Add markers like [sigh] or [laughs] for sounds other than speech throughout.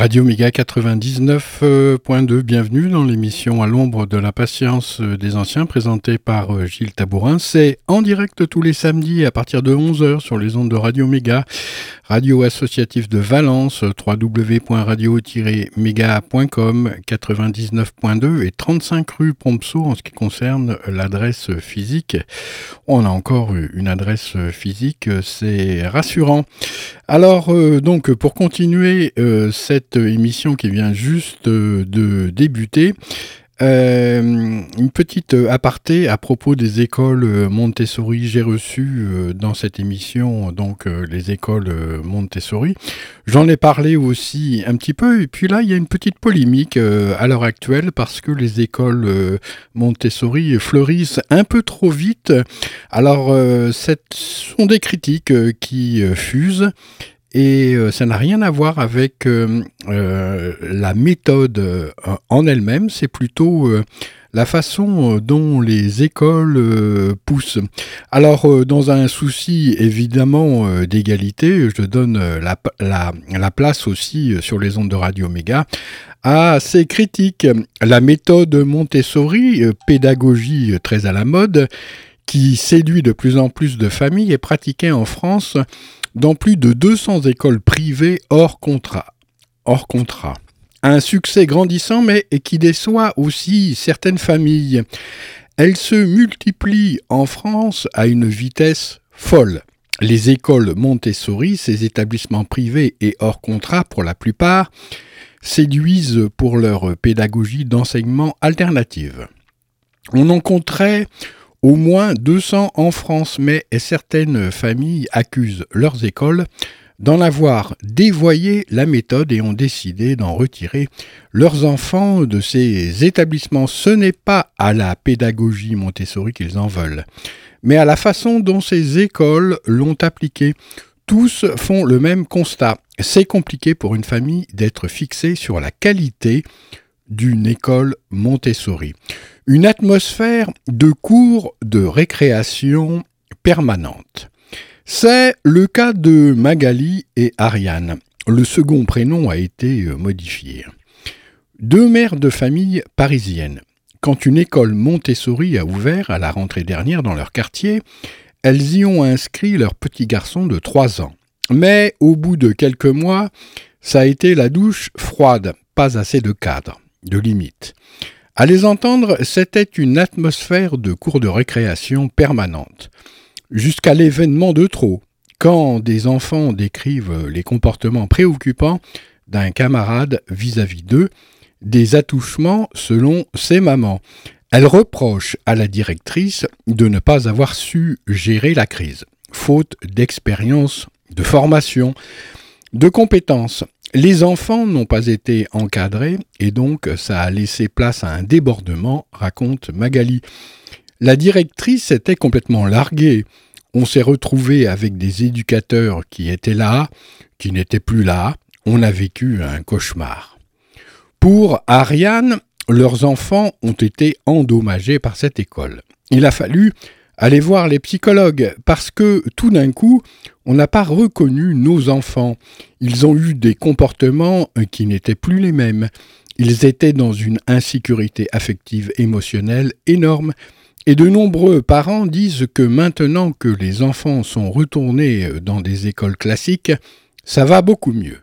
Radio Méga 99.2, bienvenue dans l'émission À l'ombre de la patience des anciens présentée par euh, Gilles Tabourin. C'est en direct tous les samedis à partir de 11h sur les ondes de Radio Méga, radio associative de Valence, www.radio-méga.com, 99.2 et 35 rue Pompceau en ce qui concerne l'adresse physique. On a encore une adresse physique, c'est rassurant. Alors, euh, donc, pour continuer euh, cette émission qui vient juste euh, de débuter, euh, une petite aparté à propos des écoles Montessori. J'ai reçu euh, dans cette émission donc euh, les écoles euh, Montessori. J'en ai parlé aussi un petit peu. Et puis là, il y a une petite polémique euh, à l'heure actuelle parce que les écoles euh, Montessori fleurissent un peu trop vite. Alors, euh, ce sont des critiques euh, qui euh, fusent. Et euh, ça n'a rien à voir avec euh, euh, la méthode en elle-même, c'est plutôt la façon dont les écoles poussent. Alors, dans un souci évidemment d'égalité, je donne la, la, la place aussi sur les ondes de Radio Méga à ces critiques. La méthode Montessori, pédagogie très à la mode, qui séduit de plus en plus de familles, est pratiquée en France dans plus de 200 écoles privées hors contrat. Hors contrat. Un succès grandissant, mais qui déçoit aussi certaines familles. Elle se multiplie en France à une vitesse folle. Les écoles Montessori, ces établissements privés et hors contrat pour la plupart, séduisent pour leur pédagogie d'enseignement alternative. On en compterait au moins 200 en France, mais certaines familles accusent leurs écoles d'en avoir dévoyé la méthode et ont décidé d'en retirer leurs enfants de ces établissements. Ce n'est pas à la pédagogie Montessori qu'ils en veulent, mais à la façon dont ces écoles l'ont appliquée. Tous font le même constat. C'est compliqué pour une famille d'être fixée sur la qualité d'une école Montessori. Une atmosphère de cours de récréation permanente. C'est le cas de Magali et Ariane. Le second prénom a été euh, modifié. Deux mères de famille parisiennes. Quand une école Montessori a ouvert à la rentrée dernière dans leur quartier, elles y ont inscrit leur petit garçon de 3 ans. Mais au bout de quelques mois, ça a été la douche froide, pas assez de cadre, de limite. À les entendre, c'était une atmosphère de cours de récréation permanente. Jusqu'à l'événement de trop, quand des enfants décrivent les comportements préoccupants d'un camarade vis-à-vis d'eux, des attouchements selon ses mamans. Elle reproche à la directrice de ne pas avoir su gérer la crise, faute d'expérience, de formation, de compétences. Les enfants n'ont pas été encadrés et donc ça a laissé place à un débordement, raconte Magali. La directrice était complètement larguée. On s'est retrouvé avec des éducateurs qui étaient là, qui n'étaient plus là. On a vécu un cauchemar. Pour Ariane, leurs enfants ont été endommagés par cette école. Il a fallu aller voir les psychologues parce que tout d'un coup, on n'a pas reconnu nos enfants. Ils ont eu des comportements qui n'étaient plus les mêmes. Ils étaient dans une insécurité affective émotionnelle énorme. Et de nombreux parents disent que maintenant que les enfants sont retournés dans des écoles classiques, ça va beaucoup mieux.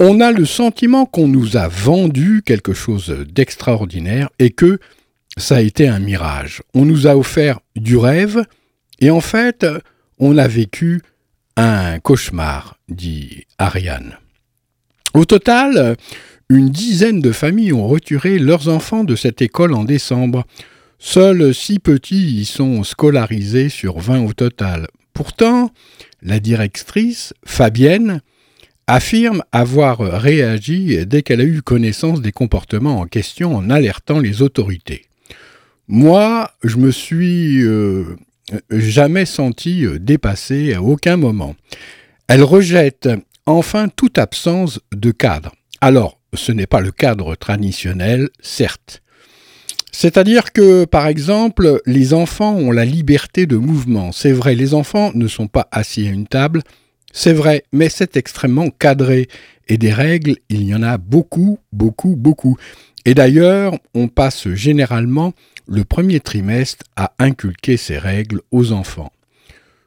On a le sentiment qu'on nous a vendu quelque chose d'extraordinaire et que ça a été un mirage. On nous a offert du rêve et en fait, on a vécu un cauchemar, dit Ariane. Au total, une dizaine de familles ont retiré leurs enfants de cette école en décembre. Seuls six petits y sont scolarisés sur vingt au total. Pourtant, la directrice, Fabienne, affirme avoir réagi dès qu'elle a eu connaissance des comportements en question en alertant les autorités. Moi, je me suis euh, jamais senti dépassé à aucun moment. Elle rejette enfin toute absence de cadre. Alors, ce n'est pas le cadre traditionnel, certes. C'est-à-dire que, par exemple, les enfants ont la liberté de mouvement. C'est vrai, les enfants ne sont pas assis à une table, c'est vrai, mais c'est extrêmement cadré. Et des règles, il y en a beaucoup, beaucoup, beaucoup. Et d'ailleurs, on passe généralement le premier trimestre à inculquer ces règles aux enfants.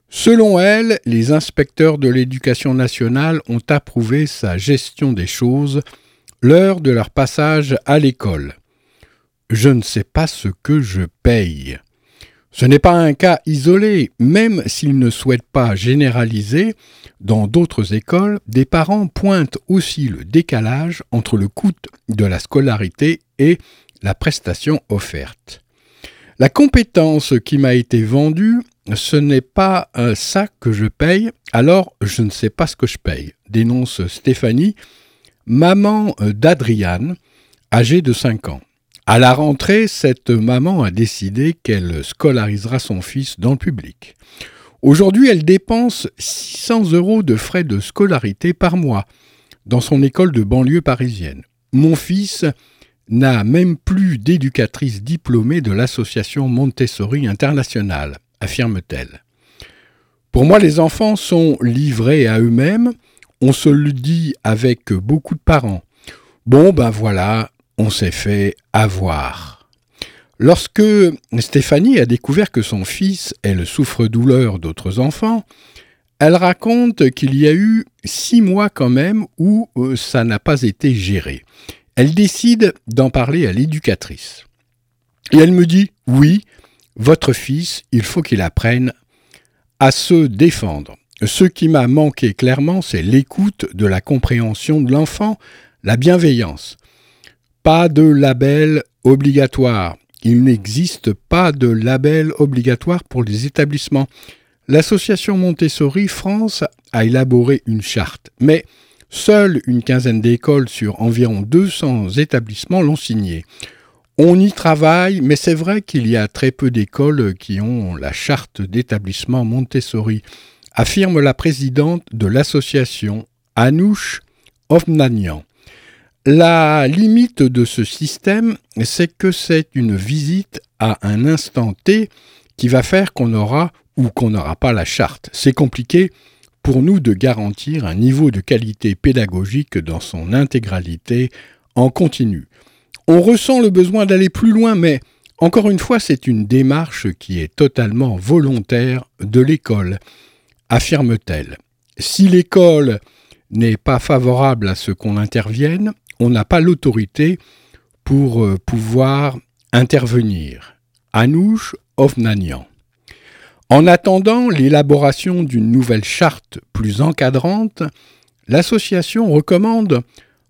Selon elle, les inspecteurs de l'éducation nationale ont approuvé sa gestion des choses l'heure de leur passage à l'école. Je ne sais pas ce que je paye. Ce n'est pas un cas isolé, même s'ils ne souhaitent pas généraliser, dans d'autres écoles, des parents pointent aussi le décalage entre le coût de la scolarité et la prestation offerte. La compétence qui m'a été vendue, ce n'est pas ça que je paye, alors je ne sais pas ce que je paye, dénonce Stéphanie, maman d'Adriane, âgée de 5 ans. À la rentrée, cette maman a décidé qu'elle scolarisera son fils dans le public. Aujourd'hui, elle dépense 600 euros de frais de scolarité par mois dans son école de banlieue parisienne. Mon fils n'a même plus d'éducatrice diplômée de l'association Montessori Internationale, affirme-t-elle. Pour moi, les enfants sont livrés à eux-mêmes, on se le dit avec beaucoup de parents. Bon, ben voilà, on s'est fait avoir. Lorsque Stéphanie a découvert que son fils est le souffre-douleur d'autres enfants, elle raconte qu'il y a eu six mois quand même où euh, ça n'a pas été géré. Elle décide d'en parler à l'éducatrice. Et elle me dit, oui, votre fils, il faut qu'il apprenne à se défendre. Ce qui m'a manqué clairement, c'est l'écoute de la compréhension de l'enfant, la bienveillance. Pas de label obligatoire, il n'existe pas de label obligatoire pour les établissements. L'association Montessori France a élaboré une charte, mais seule une quinzaine d'écoles sur environ 200 établissements l'ont signée. On y travaille, mais c'est vrai qu'il y a très peu d'écoles qui ont la charte d'établissement Montessori, affirme la présidente de l'association, Anouche Ovnanian. La limite de ce système, c'est que c'est une visite à un instant T qui va faire qu'on aura ou qu'on n'aura pas la charte. C'est compliqué pour nous de garantir un niveau de qualité pédagogique dans son intégralité en continu. On ressent le besoin d'aller plus loin, mais encore une fois, c'est une démarche qui est totalement volontaire de l'école, affirme-t-elle. Si l'école n'est pas favorable à ce qu'on intervienne, on n'a pas l'autorité pour euh, pouvoir intervenir. Anouche Ovnanian. En attendant l'élaboration d'une nouvelle charte plus encadrante, l'association recommande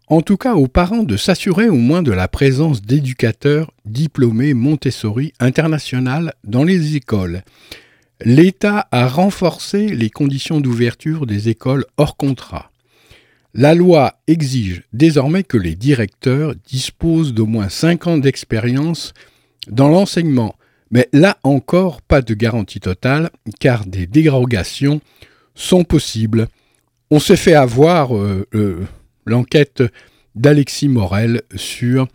en tout cas aux parents de s'assurer au moins de la présence d'éducateurs diplômés Montessori international dans les écoles. L'État a renforcé les conditions d'ouverture des écoles hors contrat. La loi exige désormais que les directeurs disposent d'au moins 5 ans d'expérience dans l'enseignement, mais là encore pas de garantie totale car des dérogations sont possibles. On s'est fait avoir euh, euh, l'enquête d'Alexis Morel sur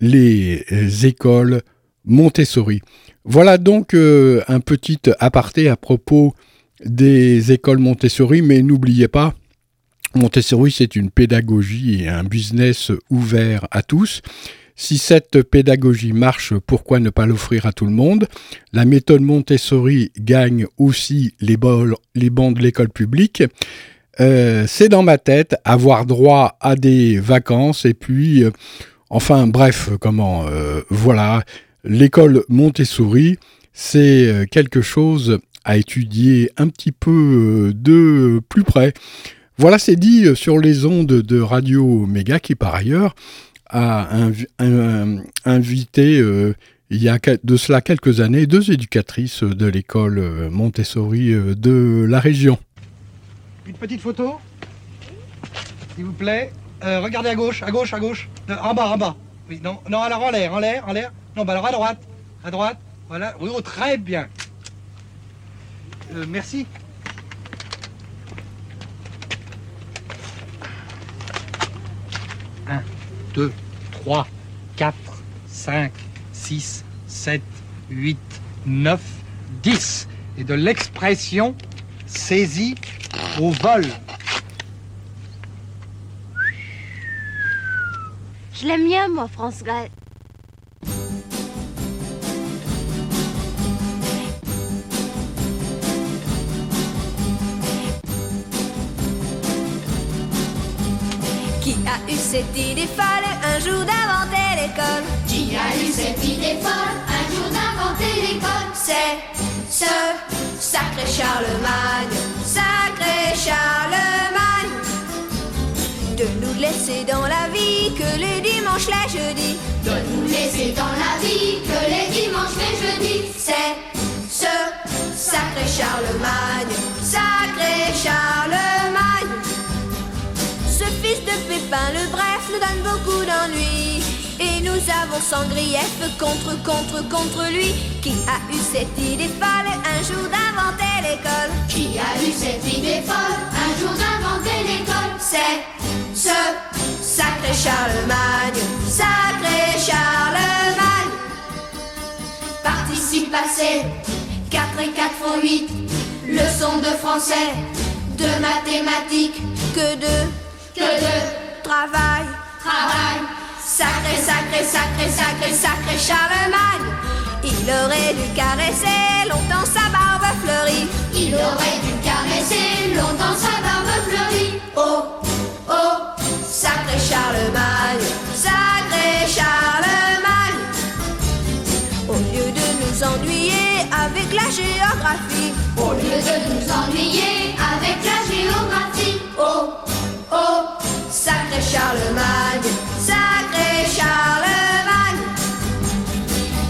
les écoles Montessori. Voilà donc euh, un petit aparté à propos des écoles Montessori, mais n'oubliez pas, Montessori, c'est une pédagogie et un business ouvert à tous. Si cette pédagogie marche, pourquoi ne pas l'offrir à tout le monde? La méthode Montessori gagne aussi les, bancs de l'école publique. Euh, c'est dans ma tête avoir droit à des vacances et puis, euh, enfin bref, comment, euh, voilà, l'école Montessori, c'est quelque chose à étudier un petit peu de plus près. Voilà, c'est dit sur les ondes de Radio Méga qui par ailleurs a invité euh, il y a de cela quelques années deux éducatrices de l'école euh, Montessori euh, de la région. Une petite photo, s'il vous plaît. regardez à gauche, à gauche, à gauche. en bas, en bas. Oui, non, non, alors en l'air, en l'air, en l'air. Non, bah alors à droite, à droite. Voilà. Oui, oh, très bien. merci. 2, 3, 4, 5, 6, 7, 8, 9, 10. Et de l'expression saisie au vol. Je l'aime bien, moi, France Gall. A eu cette idée folle un jour d'inventer l'école Qui a eu cette idée folle un jour d'inventer l'école C'est ce sacré Charlemagne, sacré Charlemagne. De nous laisser dans la vie que les dimanches, les jeudis. De nous laisser dans la vie que les dimanches, les jeudis. C'est ce sacré Charlemagne, sacré Charlemagne fils de Pépin le bref nous donne beaucoup d'ennuis. Et nous avons sans grief contre, contre, contre lui. Qui a eu cette idée folle un jour d'inventer l'école Qui a eu cette idée folle un jour d'inventer l'école C'est ce sacré Charlemagne, sacré Charlemagne. Participe passé, 4 et 4 font 8. Leçon de français, de mathématiques, que de que travail, travail. Sacré, sacré, sacré, sacré, sacré Charlemagne. Il aurait dû caresser longtemps sa barbe fleurie. Il aurait dû caresser longtemps sa barbe fleurie. Oh, oh, sacré Charlemagne, sacré Charlemagne. Au lieu de nous ennuyer avec la géographie. Au lieu de nous ennuyer avec la géographie. Oh, oh, sacré Charlemagne, sacré Charlemagne.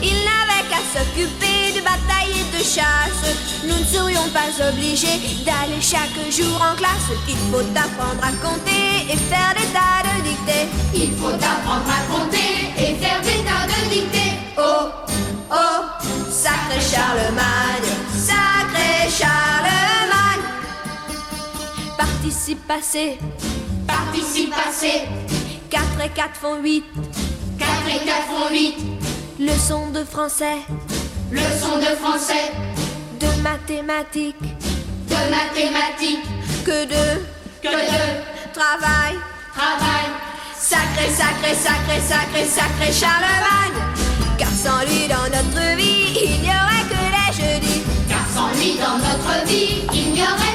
Il n'avait qu'à s'occuper de bataille et de chasse. Nous ne serions pas obligés d'aller chaque jour en classe. Il faut apprendre à compter et faire des tas de dictées. Il faut apprendre à compter et faire des tas de dictées. Oh, oh, sacré Charlemagne, sacré Charlemagne. Participe passé Participe passé. 4 et 4 font 8. 4 et 4 font 8. Leçon de français. Leçon de français. De mathématiques. De mathématiques. Que de. Que de. Travail. Travail. Sacré, sacré, sacré, sacré, sacré Charlemagne. Car sans lui dans notre vie, il n'y aurait que les jeudis. Car sans lui dans notre vie, il n'y aurait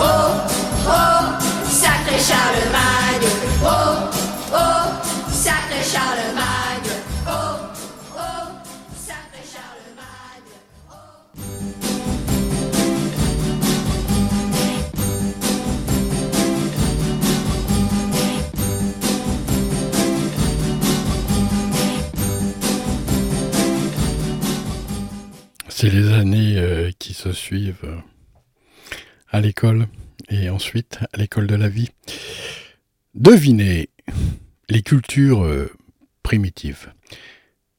oh, oh, sacré Charlemagne, oh, oh, sacré Charlemagne, oh, oh, sacré Charlemagne, C'est les années euh, qui se suivent. À l'école et ensuite à l'école de la vie. Devinez les cultures euh, primitives.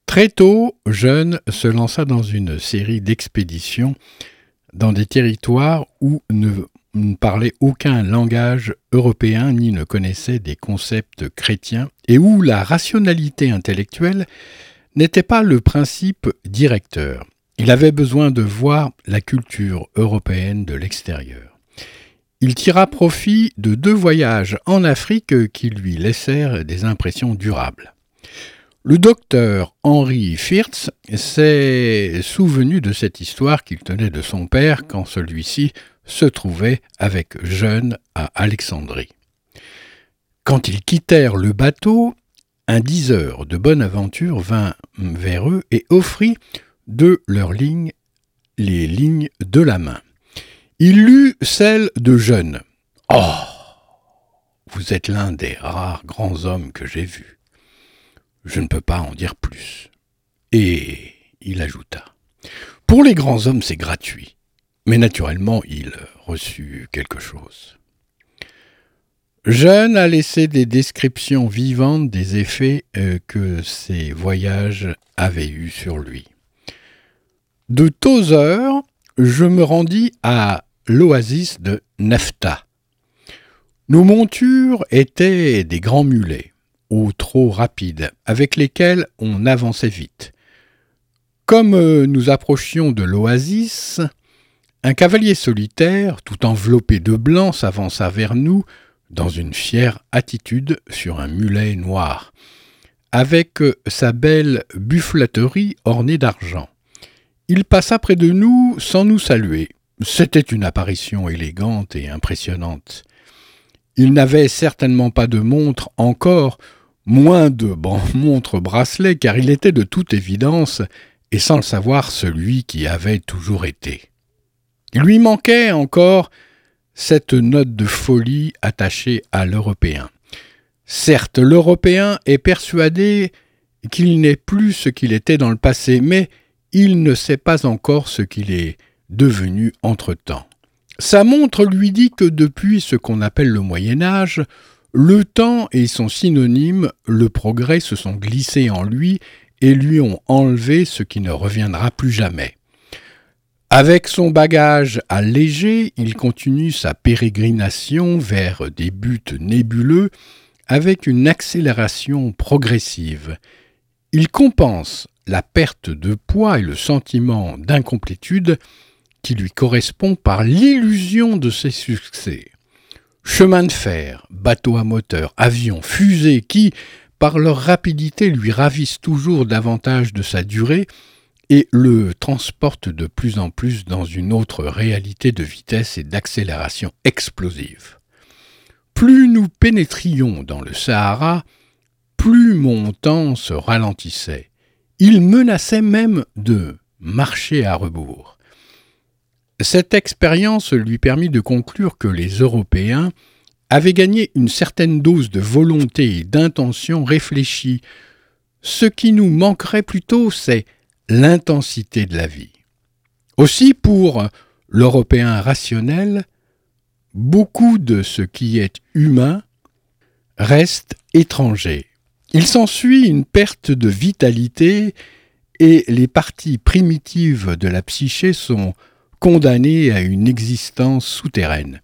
Très tôt, Jeune se lança dans une série d'expéditions dans des territoires où ne parlait aucun langage européen ni ne connaissait des concepts chrétiens et où la rationalité intellectuelle n'était pas le principe directeur. Il avait besoin de voir la culture européenne de l'extérieur. Il tira profit de deux voyages en Afrique qui lui laissèrent des impressions durables. Le docteur Henri Firtz s'est souvenu de cette histoire qu'il tenait de son père quand celui-ci se trouvait avec Jeune à Alexandrie. Quand ils quittèrent le bateau, un diseur de bonne aventure vint vers eux et offrit de leurs lignes les lignes de la main. Il lut celle de Jeune. Oh Vous êtes l'un des rares grands hommes que j'ai vus. Je ne peux pas en dire plus. Et il ajouta. Pour les grands hommes, c'est gratuit. Mais naturellement, il reçut quelque chose. Jeune a laissé des descriptions vivantes des effets euh, que ses voyages avaient eus sur lui. De Tozer, je me rendis à l'oasis de Nefta. Nos montures étaient des grands mulets ou trop rapides, avec lesquels on avançait vite. Comme nous approchions de l'oasis, un cavalier solitaire, tout enveloppé de blanc, s'avança vers nous dans une fière attitude sur un mulet noir, avec sa belle buffleterie ornée d'argent. Il passa près de nous sans nous saluer. C'était une apparition élégante et impressionnante. Il n'avait certainement pas de montre encore, moins de [laughs] montre bracelet, car il était de toute évidence, et sans le savoir, celui qui avait toujours été. Il lui manquait encore cette note de folie attachée à l'Européen. Certes, l'Européen est persuadé qu'il n'est plus ce qu'il était dans le passé, mais il ne sait pas encore ce qu'il est devenu entre-temps. Sa montre lui dit que depuis ce qu'on appelle le Moyen Âge, le temps et son synonyme, le progrès, se sont glissés en lui et lui ont enlevé ce qui ne reviendra plus jamais. Avec son bagage allégé, il continue sa pérégrination vers des buts nébuleux avec une accélération progressive. Il compense la perte de poids et le sentiment d'incomplétude qui lui correspond par l'illusion de ses succès. Chemin de fer, bateaux à moteur, avions, fusées qui, par leur rapidité, lui ravissent toujours davantage de sa durée et le transportent de plus en plus dans une autre réalité de vitesse et d'accélération explosive. Plus nous pénétrions dans le Sahara, plus mon temps se ralentissait. Il menaçait même de marcher à rebours. Cette expérience lui permit de conclure que les Européens avaient gagné une certaine dose de volonté et d'intention réfléchie. Ce qui nous manquerait plutôt, c'est l'intensité de la vie. Aussi, pour l'Européen rationnel, beaucoup de ce qui est humain reste étranger. Il s'ensuit une perte de vitalité et les parties primitives de la psyché sont condamné à une existence souterraine.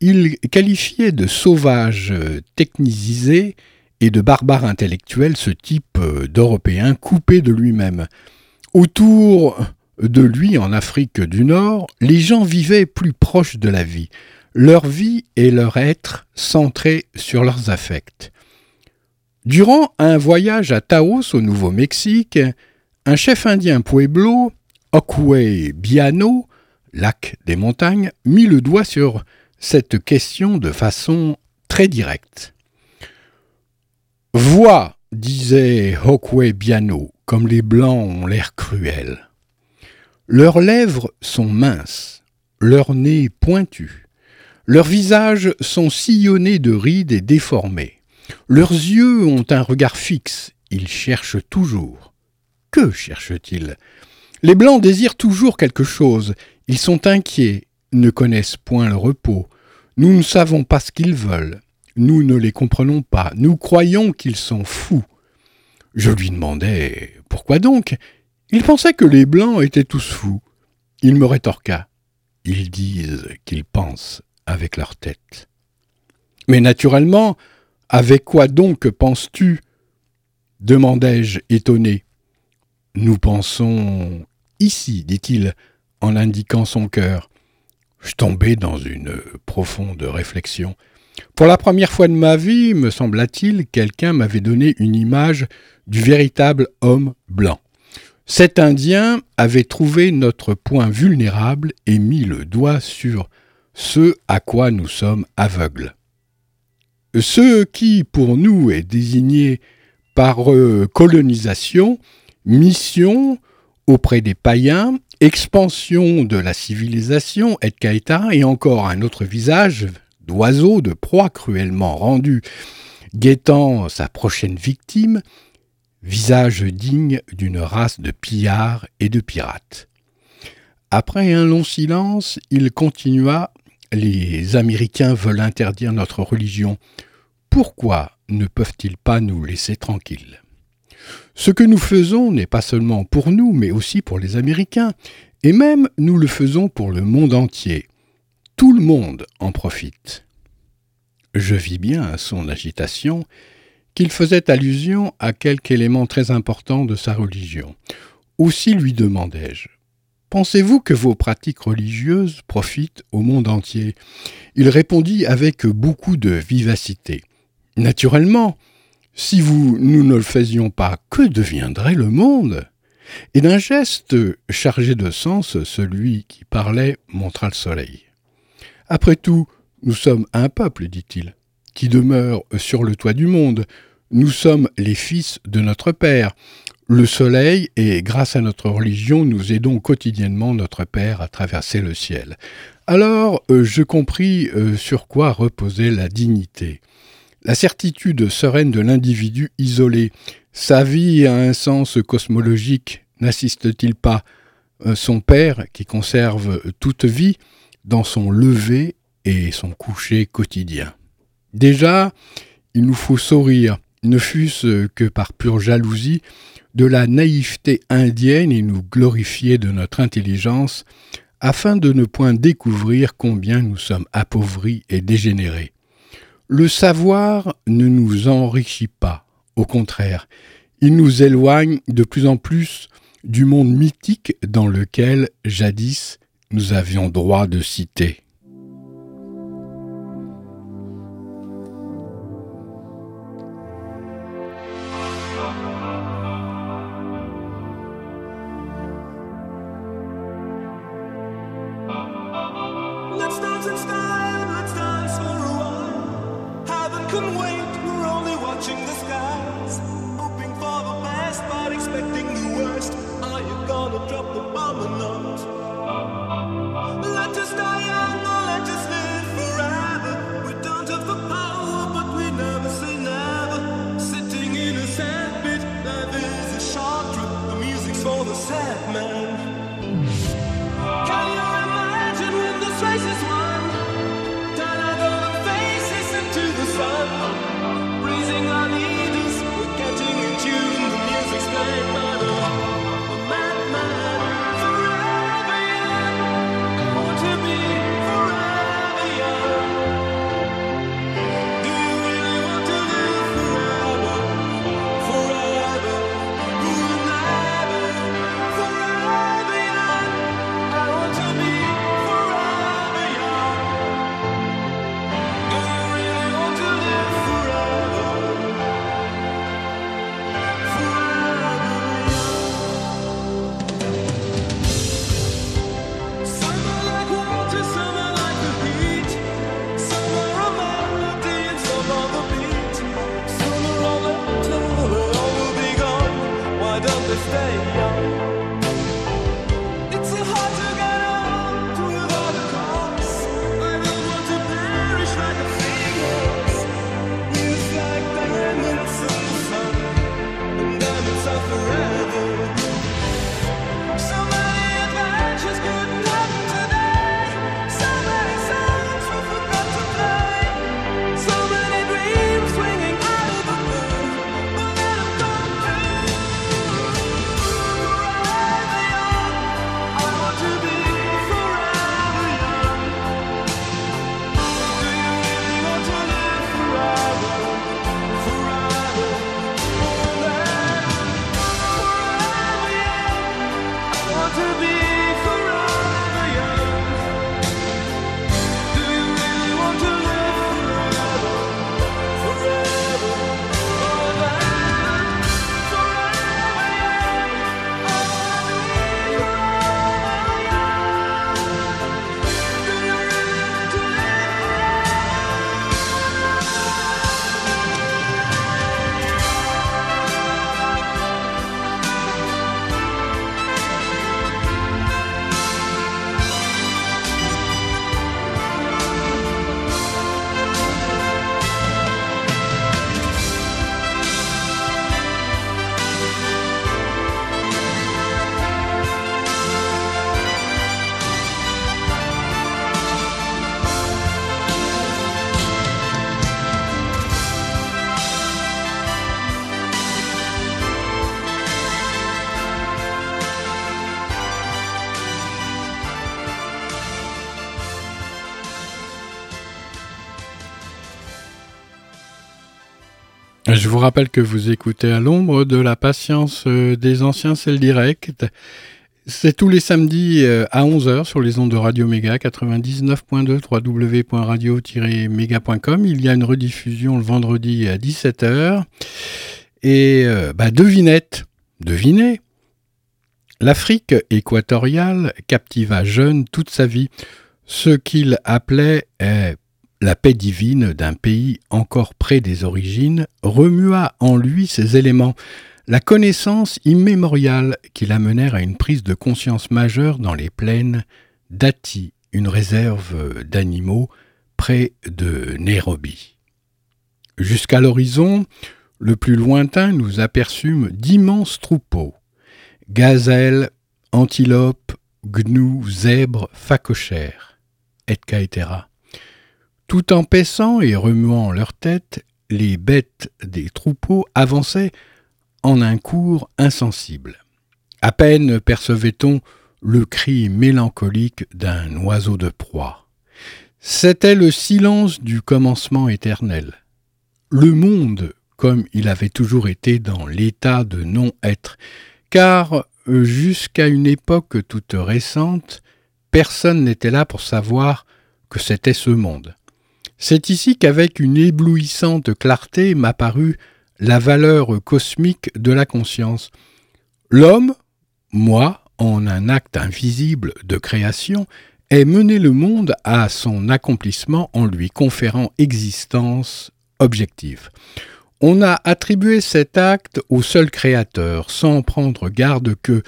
Il qualifiait de sauvage technisé et de barbare intellectuel ce type d'Européen coupé de lui-même. Autour de lui, en Afrique du Nord, les gens vivaient plus proches de la vie, leur vie et leur être centrés sur leurs affects. Durant un voyage à Taos au Nouveau-Mexique, un chef indien pueblo, Okwe Biano, lac des montagnes, mit le doigt sur cette question de façon très directe. Vois, disait Hawkway Biano, comme les Blancs ont l'air cruels. Leurs lèvres sont minces, leurs nez pointus, leurs visages sont sillonnés de rides et déformés. Leurs yeux ont un regard fixe, ils cherchent toujours. Que cherchent-ils? Les Blancs désirent toujours quelque chose, ils sont inquiets, ne connaissent point le repos. Nous ne savons pas ce qu'ils veulent. Nous ne les comprenons pas. Nous croyons qu'ils sont fous. Je lui demandais pourquoi donc? Il pensait que les Blancs étaient tous fous. Il me rétorqua. Ils disent qu'ils pensent avec leur tête. Mais naturellement, avec quoi donc penses-tu demandai-je étonné. Nous pensons ici, dit-il, en indiquant son cœur. Je tombais dans une profonde réflexion. Pour la première fois de ma vie, me sembla-t-il, quelqu'un m'avait donné une image du véritable homme blanc. Cet Indien avait trouvé notre point vulnérable et mis le doigt sur ce à quoi nous sommes aveugles. Ce qui, pour nous, est désigné par euh, colonisation, mission auprès des païens, expansion de la civilisation, et et encore un autre visage d'oiseau, de proie cruellement rendu, guettant sa prochaine victime, visage digne d'une race de pillards et de pirates. Après un long silence, il continua Les Américains veulent interdire notre religion. Pourquoi ne peuvent-ils pas nous laisser tranquilles? Ce que nous faisons n'est pas seulement pour nous, mais aussi pour les Américains, et même nous le faisons pour le monde entier. Tout le monde en profite. Je vis bien à son agitation qu'il faisait allusion à quelque élément très important de sa religion. Aussi lui demandai-je Pensez-vous que vos pratiques religieuses profitent au monde entier? Il répondit avec beaucoup de vivacité. Naturellement, si vous, nous ne le faisions pas, que deviendrait le monde? Et d'un geste chargé de sens, celui qui parlait montra le soleil. Après tout, nous sommes un peuple, dit-il, qui demeure sur le toit du monde. Nous sommes les fils de notre Père, le soleil, et grâce à notre religion, nous aidons quotidiennement notre Père à traverser le ciel. Alors euh, je compris euh, sur quoi reposait la dignité. La certitude sereine de l'individu isolé. Sa vie a un sens cosmologique, n'assiste-t-il pas euh, son Père, qui conserve toute vie, dans son lever et son coucher quotidien? Déjà, il nous faut sourire, ne fût-ce que par pure jalousie, de la naïveté indienne et nous glorifier de notre intelligence, afin de ne point découvrir combien nous sommes appauvris et dégénérés. Le savoir ne nous enrichit pas, au contraire, il nous éloigne de plus en plus du monde mythique dans lequel, jadis, nous avions droit de citer. and stars. Je vous rappelle que vous écoutez à l'ombre de la patience euh, des anciens, c'est le direct. C'est tous les samedis euh, à 11h sur les ondes de Radio Méga 99.2 www.radio-méga.com. Il y a une rediffusion le vendredi à 17h. Et euh, bah, devinette, devinez, l'Afrique équatoriale captiva jeune toute sa vie. Ce qu'il appelait la paix divine d'un pays encore près des origines remua en lui ces éléments, la connaissance immémoriale qui l'amenèrent à une prise de conscience majeure dans les plaines d'Ati, une réserve d'animaux près de Nairobi. Jusqu'à l'horizon, le plus lointain, nous aperçûmes d'immenses troupeaux gazelles, antilopes, gnous, zèbres, phacochères, etc. Tout en paissant et remuant leurs têtes, les bêtes des troupeaux avançaient en un cours insensible. À peine percevait-on le cri mélancolique d'un oiseau de proie. C'était le silence du commencement éternel. Le monde, comme il avait toujours été dans l'état de non-être, car jusqu'à une époque toute récente, personne n'était là pour savoir que c'était ce monde. C'est ici qu'avec une éblouissante clarté m'apparut la valeur cosmique de la conscience. L'homme, moi, en un acte invisible de création, est mené le monde à son accomplissement en lui conférant existence objective. On a attribué cet acte au seul Créateur, sans prendre garde que,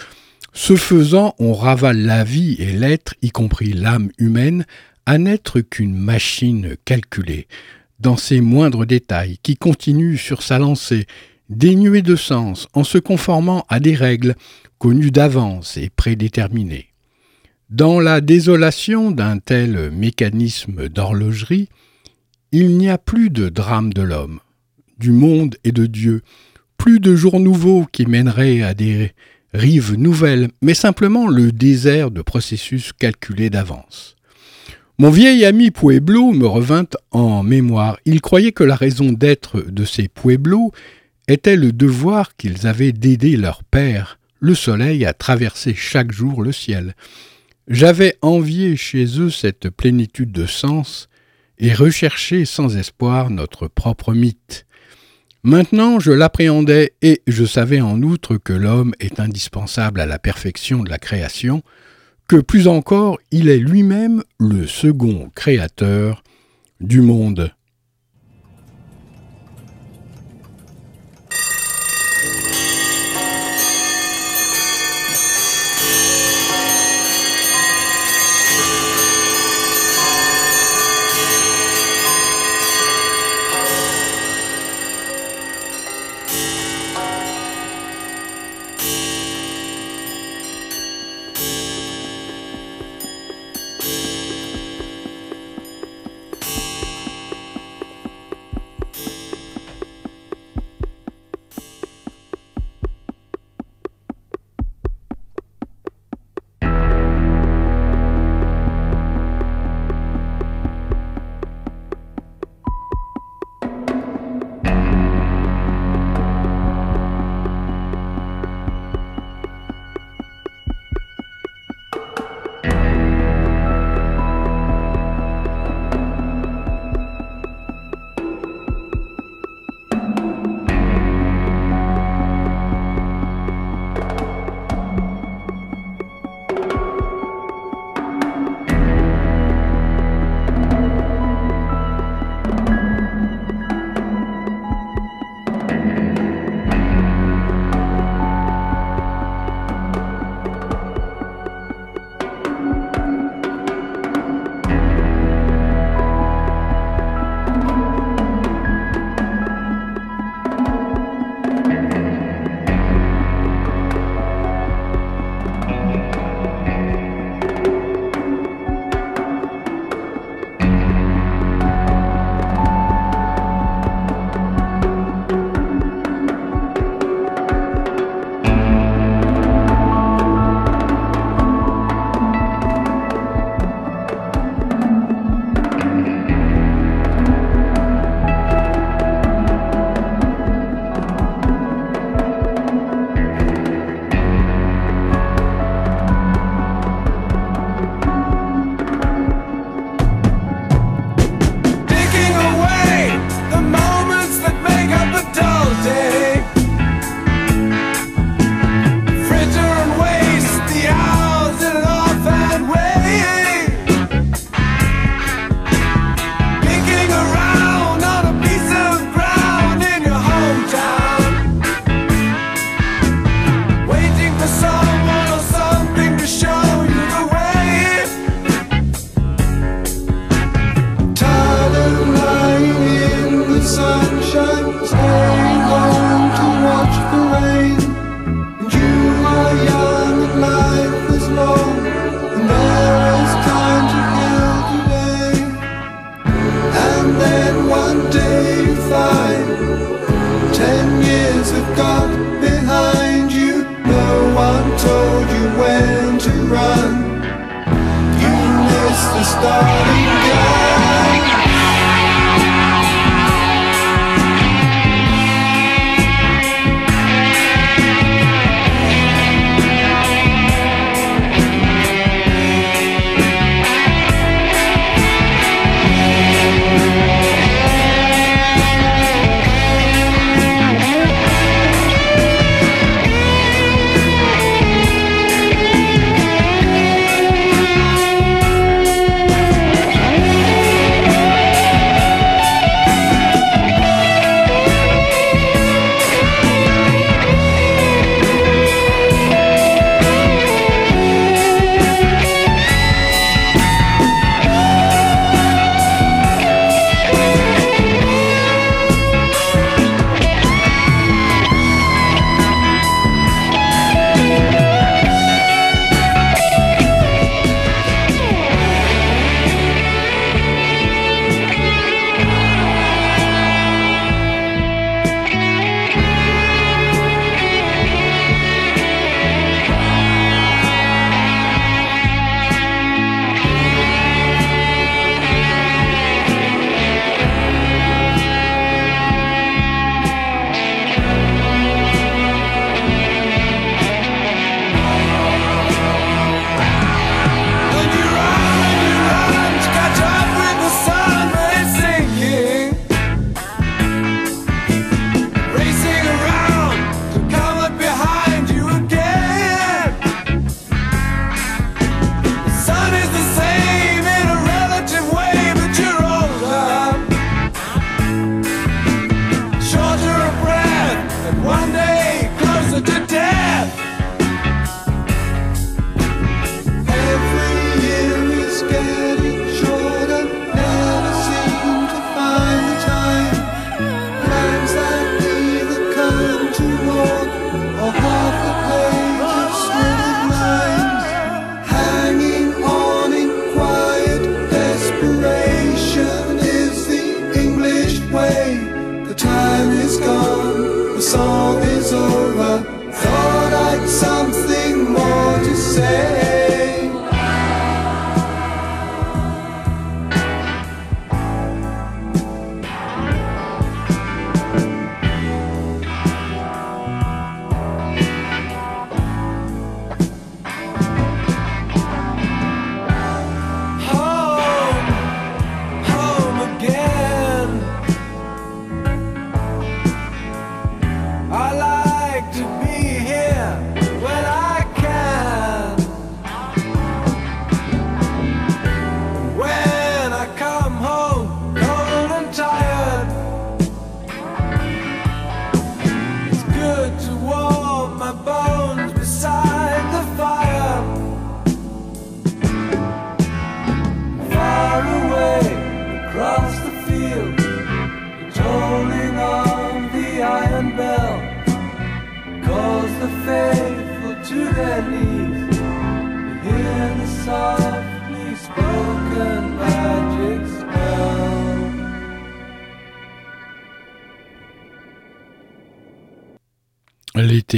ce faisant, on ravale la vie et l'être, y compris l'âme humaine, à n'être qu'une machine calculée, dans ses moindres détails, qui continue sur sa lancée, dénuée de sens, en se conformant à des règles connues d'avance et prédéterminées. Dans la désolation d'un tel mécanisme d'horlogerie, il n'y a plus de drame de l'homme, du monde et de Dieu, plus de jours nouveaux qui mèneraient à des rives nouvelles, mais simplement le désert de processus calculés d'avance. Mon vieil ami Pueblo me revint en mémoire. Il croyait que la raison d'être de ces Pueblos était le devoir qu'ils avaient d'aider leur père, le soleil, à traverser chaque jour le ciel. J'avais envié chez eux cette plénitude de sens et recherché sans espoir notre propre mythe. Maintenant je l'appréhendais et je savais en outre que l'homme est indispensable à la perfection de la création, que plus encore il est lui-même le second créateur du monde.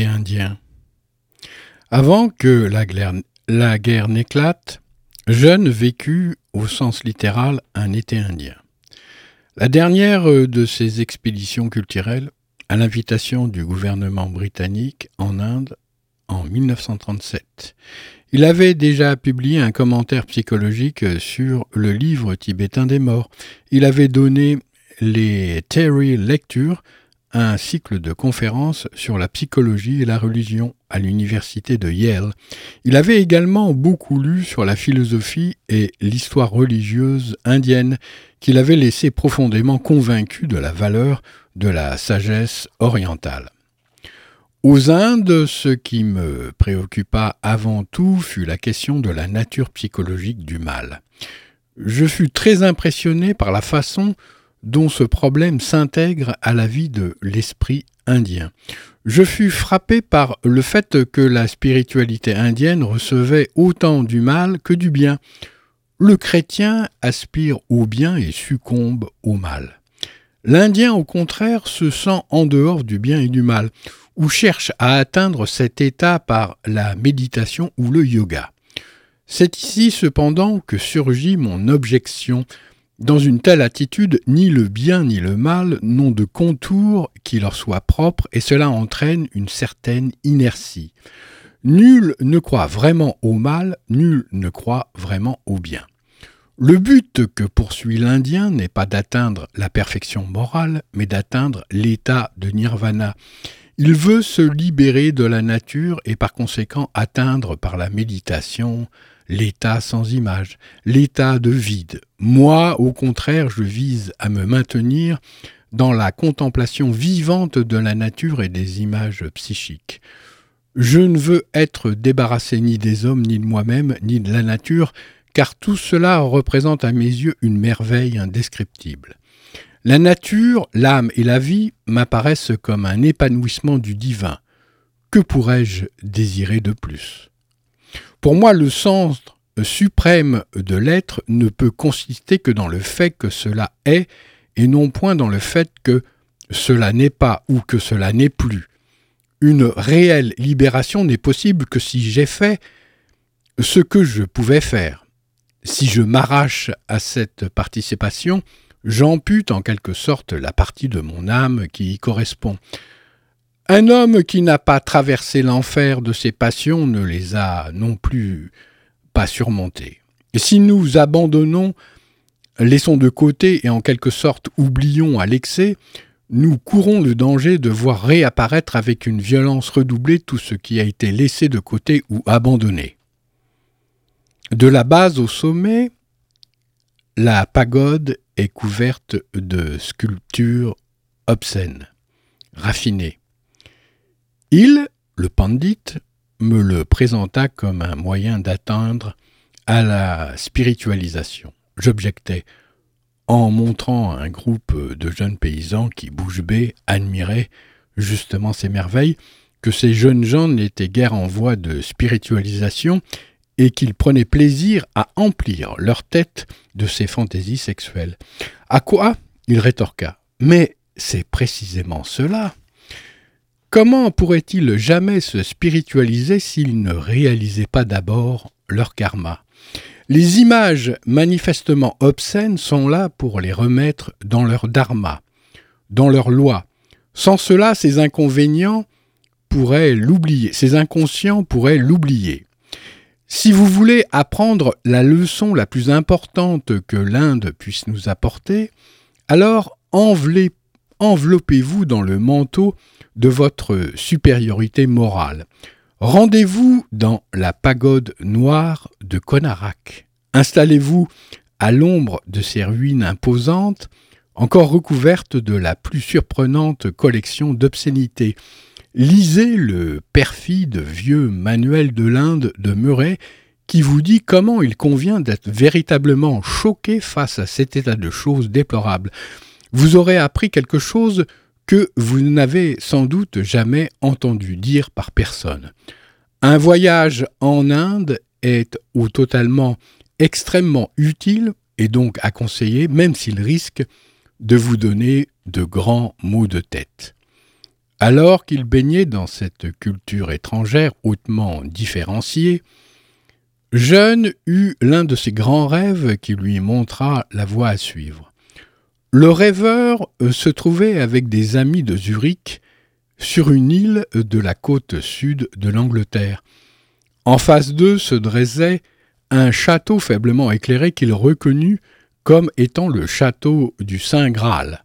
Indien. Avant que la guerre, n'éclate, Jeune vécut, au sens littéral, un été indien. La dernière de ces expéditions culturelles, à l'invitation du gouvernement britannique en Inde en 1937. Il avait déjà publié un commentaire psychologique sur le livre tibétain des morts. Il avait donné les Terry Lectures un cycle de conférences sur la psychologie et la religion à l'université de Yale. Il avait également beaucoup lu sur la philosophie et l'histoire religieuse indienne, qu'il avait laissé profondément convaincu de la valeur de la sagesse orientale. Aux Indes, ce qui me préoccupa avant tout fut la question de la nature psychologique du mal. Je fus très impressionné par la façon dont ce problème s'intègre à la vie de l'esprit indien. Je fus frappé par le fait que la spiritualité indienne recevait autant du mal que du bien. Le chrétien aspire au bien et succombe au mal. L'Indien, au contraire, se sent en dehors du bien et du mal, ou cherche à atteindre cet état par la méditation ou le yoga. C'est ici cependant que surgit mon objection. Dans une telle attitude, ni le bien ni le mal n'ont de contour qui leur soit propre, et cela entraîne une certaine inertie. Nul ne croit vraiment au mal, nul ne croit vraiment au bien. Le but que poursuit l'Indien n'est pas d'atteindre la perfection morale, mais d'atteindre l'état de nirvana. Il veut se libérer de la nature et par conséquent atteindre par la méditation l'état sans image, l'état de vide. Moi, au contraire, je vise à me maintenir dans la contemplation vivante de la nature et des images psychiques. Je ne veux être débarrassé ni des hommes, ni de moi-même, ni de la nature, car tout cela représente à mes yeux une merveille indescriptible. La nature, l'âme et la vie m'apparaissent comme un épanouissement du divin. Que pourrais-je désirer de plus? Pour moi, le sens suprême de l'être ne peut consister que dans le fait que cela est, et non point dans le fait que cela n'est pas ou que cela n'est plus. Une réelle libération n'est possible que si j'ai fait ce que je pouvais faire si je m'arrache à cette participation, j'ampute en quelque sorte la partie de mon âme qui y correspond. Un homme qui n'a pas traversé l'enfer de ses passions ne les a non plus pas surmontées. Et si nous abandonnons, laissons de côté et en quelque sorte oublions à l'excès, nous courons le danger de voir réapparaître avec une violence redoublée tout ce qui a été laissé de côté ou abandonné. De la base au sommet, la pagode est couverte de sculptures obscènes, raffinées. Il, le pandit, me le présenta comme un moyen d'atteindre à la spiritualisation. J'objectais, en montrant un groupe de jeunes paysans qui, bouche admiraient justement ces merveilles, que ces jeunes gens n'étaient guère en voie de spiritualisation et qu'ils prenaient plaisir à emplir leur tête de ces fantaisies sexuelles. À quoi il rétorqua Mais c'est précisément cela. Comment pourraient-ils jamais se spiritualiser s'ils ne réalisaient pas d'abord leur karma? Les images manifestement obscènes sont là pour les remettre dans leur dharma, dans leur loi. Sans cela, ces inconvénients pourraient l'oublier, ces inconscients pourraient l'oublier. Si vous voulez apprendre la leçon la plus importante que l'Inde puisse nous apporter, alors enveloppez-vous dans le manteau de votre supériorité morale. Rendez-vous dans la pagode noire de Konarak. Installez-vous à l'ombre de ces ruines imposantes, encore recouvertes de la plus surprenante collection d'obscénités. Lisez le perfide vieux manuel de l'Inde de Murray qui vous dit comment il convient d'être véritablement choqué face à cet état de choses déplorable. Vous aurez appris quelque chose que vous n'avez sans doute jamais entendu dire par personne. Un voyage en Inde est au totalement extrêmement utile et donc à conseiller, même s'il risque de vous donner de grands maux de tête. Alors qu'il baignait dans cette culture étrangère hautement différenciée, Jeune eut l'un de ses grands rêves qui lui montra la voie à suivre. Le rêveur euh, se trouvait avec des amis de Zurich sur une île de la côte sud de l'Angleterre. En face d'eux se dressait un château faiblement éclairé qu'il reconnut comme étant le château du Saint Graal.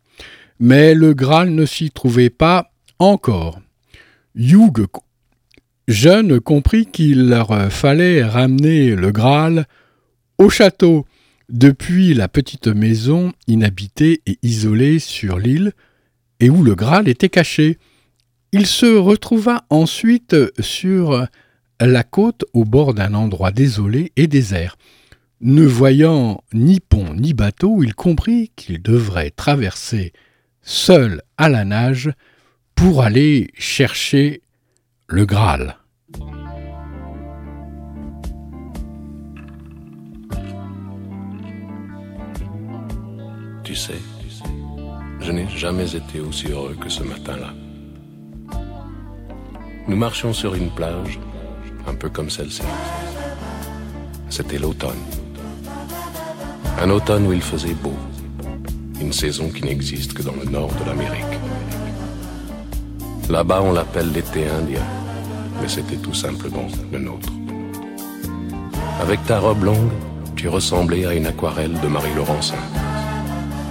Mais le Graal ne s'y trouvait pas encore. Hugh jeune comprit qu'il leur fallait ramener le Graal au château depuis la petite maison inhabitée et isolée sur l'île et où le Graal était caché. Il se retrouva ensuite sur la côte au bord d'un endroit désolé et désert. Ne voyant ni pont ni bateau, il comprit qu'il devrait traverser seul à la nage pour aller chercher le Graal. Tu sais, je n'ai jamais été aussi heureux que ce matin-là. Nous marchions sur une plage, un peu comme celle-ci. c'était l'automne. Un automne où il faisait beau. Une saison qui n'existe que dans le nord de l'Amérique. Là-bas, on l'appelle l'été indien, mais c'était tout simplement le nôtre. Avec ta robe longue, tu ressemblais à une aquarelle de Marie Laurencin.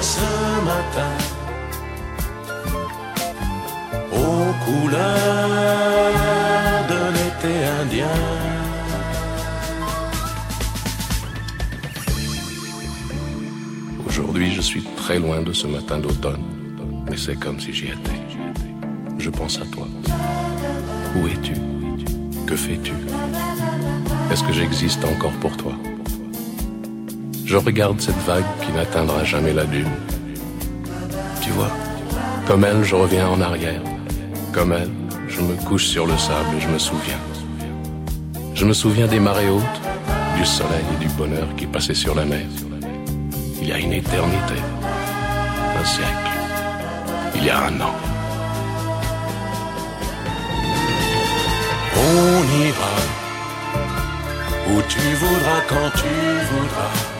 ce matin. Aux couleurs de l'été indien. Aujourd'hui, je suis très loin de ce matin d'automne, mais c'est comme si j'y étais. Je pense à toi. Où es-tu? Que fais-tu? Est-ce que j'existe encore pour toi? Je regarde cette vague qui n'atteindra jamais la dune. Tu vois, comme elle, je reviens en arrière. Comme elle, je me couche sur le sable et je me souviens. Je me souviens des marées hautes, du soleil et du bonheur qui passaient sur la mer il y a une éternité, un siècle, il y a un an. On ira où tu voudras quand tu voudras.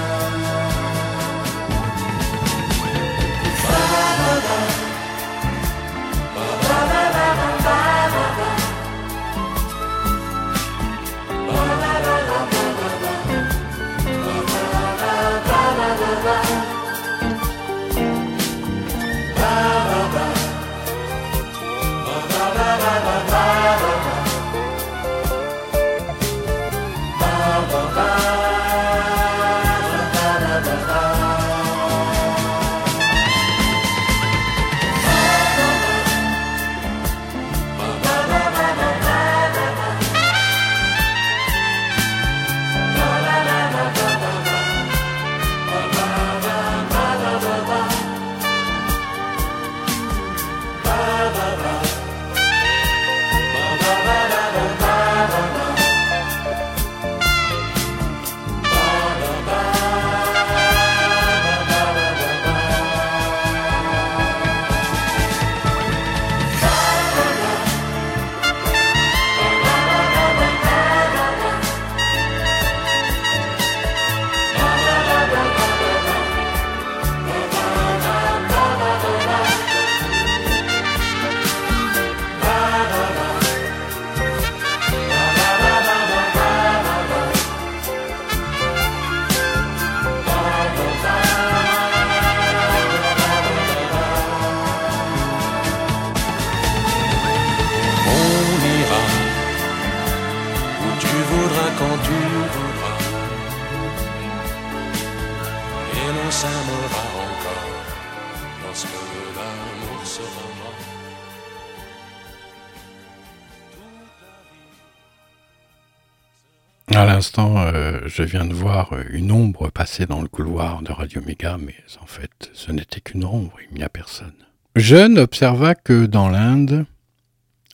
Je viens de voir une ombre passer dans le couloir de Radio Méga, mais en fait, ce n'était qu'une ombre, il n'y a personne. Jeune observa que dans l'Inde,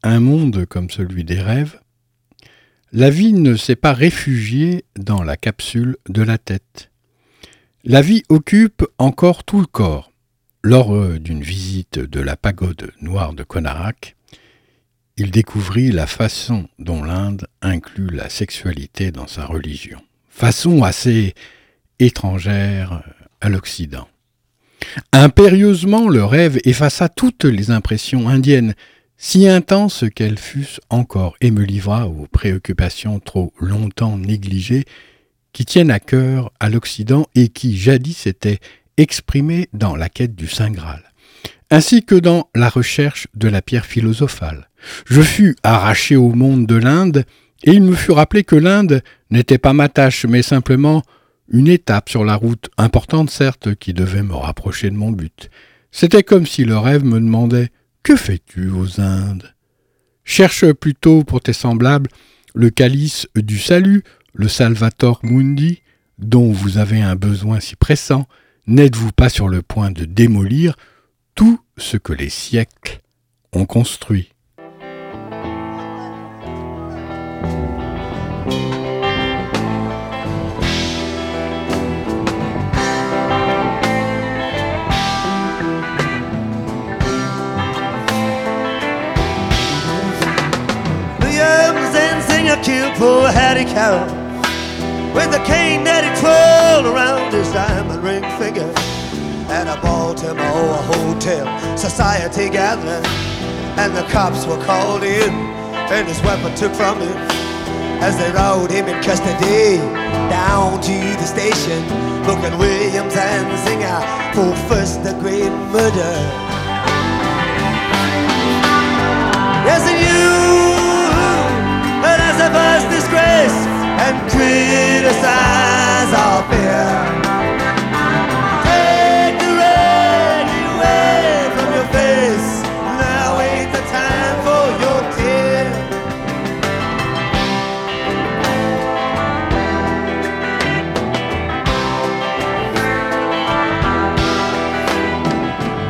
un monde comme celui des rêves, la vie ne s'est pas réfugiée dans la capsule de la tête. La vie occupe encore tout le corps. Lors euh, d'une visite de la pagode noire de Konarak, il découvrit la façon dont l'Inde inclut la sexualité dans sa religion, façon assez étrangère à l'Occident. Impérieusement, le rêve effaça toutes les impressions indiennes, si intenses qu'elles fussent encore, et me livra aux préoccupations trop longtemps négligées qui tiennent à cœur à l'Occident et qui jadis étaient exprimées dans la quête du Saint Graal. ainsi que dans la recherche de la pierre philosophale. Je fus arraché au monde de l'Inde, et il me fut rappelé que l'Inde n'était pas ma tâche, mais simplement une étape sur la route, importante certes, qui devait me rapprocher de mon but. C'était comme si le rêve me demandait Que fais-tu aux Indes? Cherche plutôt pour tes semblables le calice du salut, le Salvator Mundi, dont vous avez un besoin si pressant, n'êtes-vous pas sur le point de démolir tout ce que les siècles ont construit? Poor Hattie Carroll with the cane that he twirled around his diamond ring finger at a Baltimore hotel society gathering. And the cops were called in and his weapon took from him as they rode him in custody down to the station, booking Williams and Zinger for first degree murder. Yes, and you us disgrace and criticize our fear. Take the rain away from your face. Now ain't the time for your.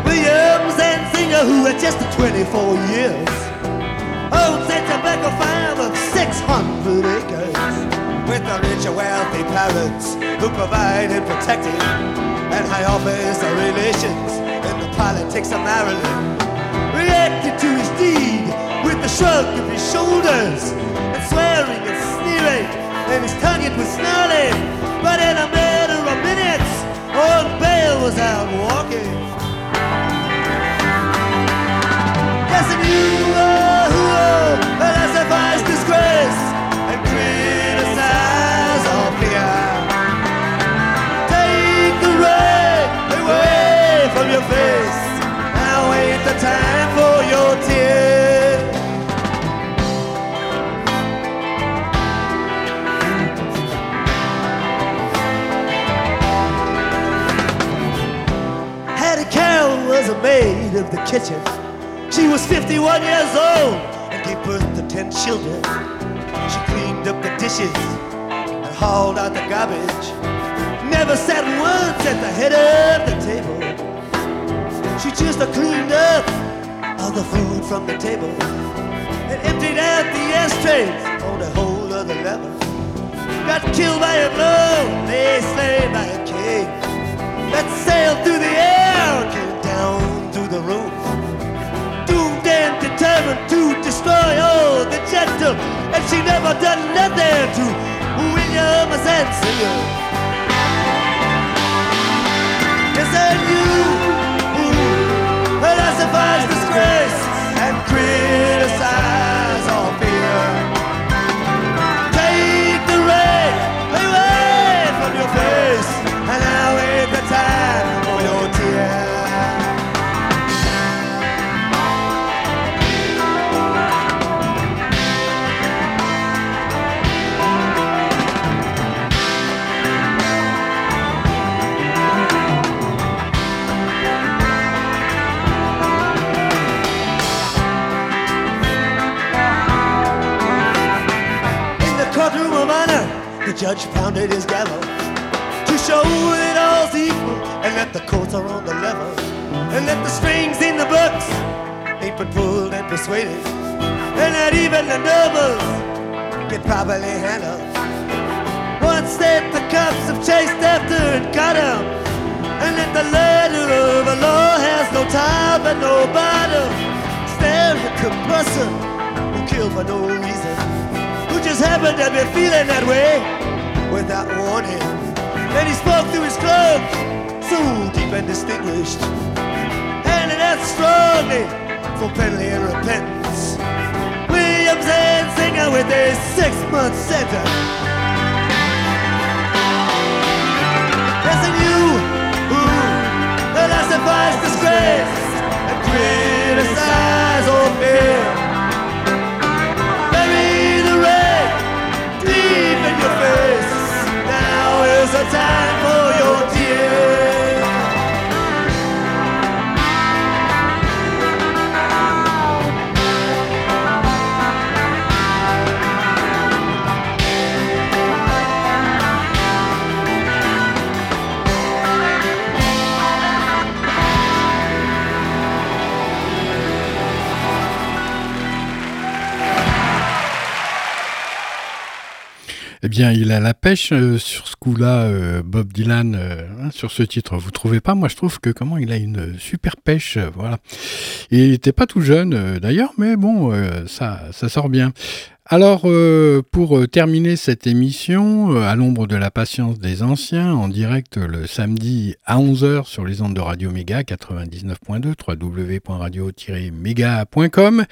Williams and Singer, who had just 24 years, owns a tobacco the rich and wealthy parents who provide and protect him and high office relations in the politics of Maryland. Reacted to his deed with a shrug of his shoulders and swearing and sneering and his tongue it was snarling. But in a matter of minutes, old Bale was out walking. Yes, and you are who uh, maid of the kitchen. She was 51 years old and gave birth to 10 children. She cleaned up the dishes and hauled out the garbage. Never sat once at the head of the table. She just cleaned up all the food from the table and emptied out the ashtrays on a whole other level. Got killed by a blow, lay slain by a king. That sailed through the air, came down the roof. Doomed and determined to destroy all the gentle, and she never done nothing to William and Singer. Yes, and you, philosophize disgrace judge pounded his gavel to show that all's equal and that the courts are on the level and that the strings in the books ain't been pulled and persuaded and that even the nobles get properly handled. Once that the cops have chased after and caught him and that the letter of the law has no top and no bottom. At the person who killed for no reason who just happened to be feeling that way without warning. Then he spoke through his cloak, so deep and distinguished, handing out strongly for penalty and repentance. Williams and Singer with a six-month sentence. Yes, and you, who the disgrace and criticize or fear. Bien, il a la pêche euh, sur ce coup-là, euh, Bob Dylan, euh, hein, sur ce titre. Vous trouvez pas? Moi, je trouve que comment il a une super pêche, voilà. il n'était pas tout jeune, d'ailleurs, mais bon, ça, ça sort bien. Alors, euh, pour euh, terminer cette émission, euh, à l'ombre de la patience des anciens, en direct le samedi à 11h sur les ondes de Radio Méga 99.2, www.radio-méga.com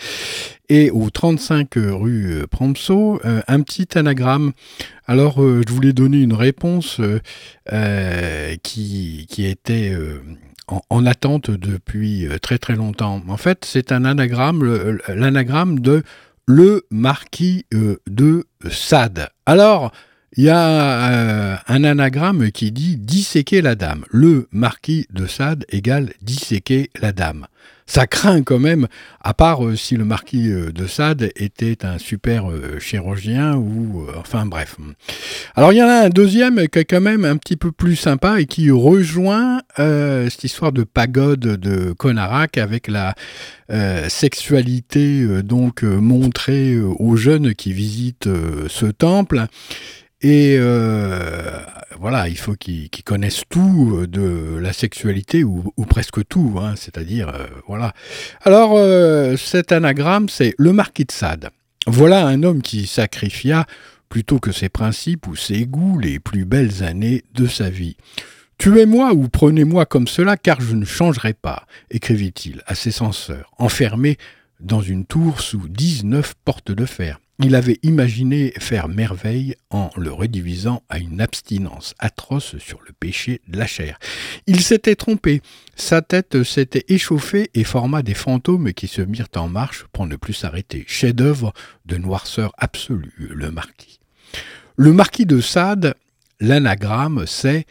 et au 35 rue Prompso, un petit anagramme. Alors, je voulais donner une réponse qui, qui était... En, attente depuis très très longtemps. En fait, c'est un anagramme, l'anagramme de le marquis euh, de Sade. Alors, il y a euh, un anagramme qui dit disséquer la dame. Le marquis de Sade égale disséquer la dame ça craint quand même, à part euh, si le marquis euh, de Sade était un super chirurgien ou enfin bref. Alors il y en a un deuxième qui est quand même un petit peu plus sympa et qui rejoint cette histoire de pagode de Konarek avec la sexualité donc montrée aux jeunes qui visitent ce temple. Et voilà, il faut qu'ils connaissent tout euh, de la sexualité ou, presque tout, hein, c'est-à-dire euh, voilà. Alors euh, cet anagramme, c'est le marquis de Sade. Voilà un homme qui sacrifia plutôt que ses principes ou ses goûts les plus belles années de sa vie. Tuez-moi ou prenez-moi comme cela, car je ne changerai pas, écrivit-il à ses censeurs, enfermé dans une tour sous dix-neuf portes de fer. Il avait imaginé faire merveille en le redivisant à une abstinence atroce sur le péché de la chair. Il s'était trompé, sa tête s'était échauffée et forma des fantômes qui se mirent en marche pour ne plus s'arrêter. Chef-d'œuvre de noirceur absolue, le marquis. Le marquis de Sade, l'anagramme, c'est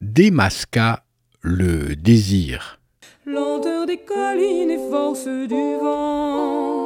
démasqua le désir. Lenteur des collines et force du vent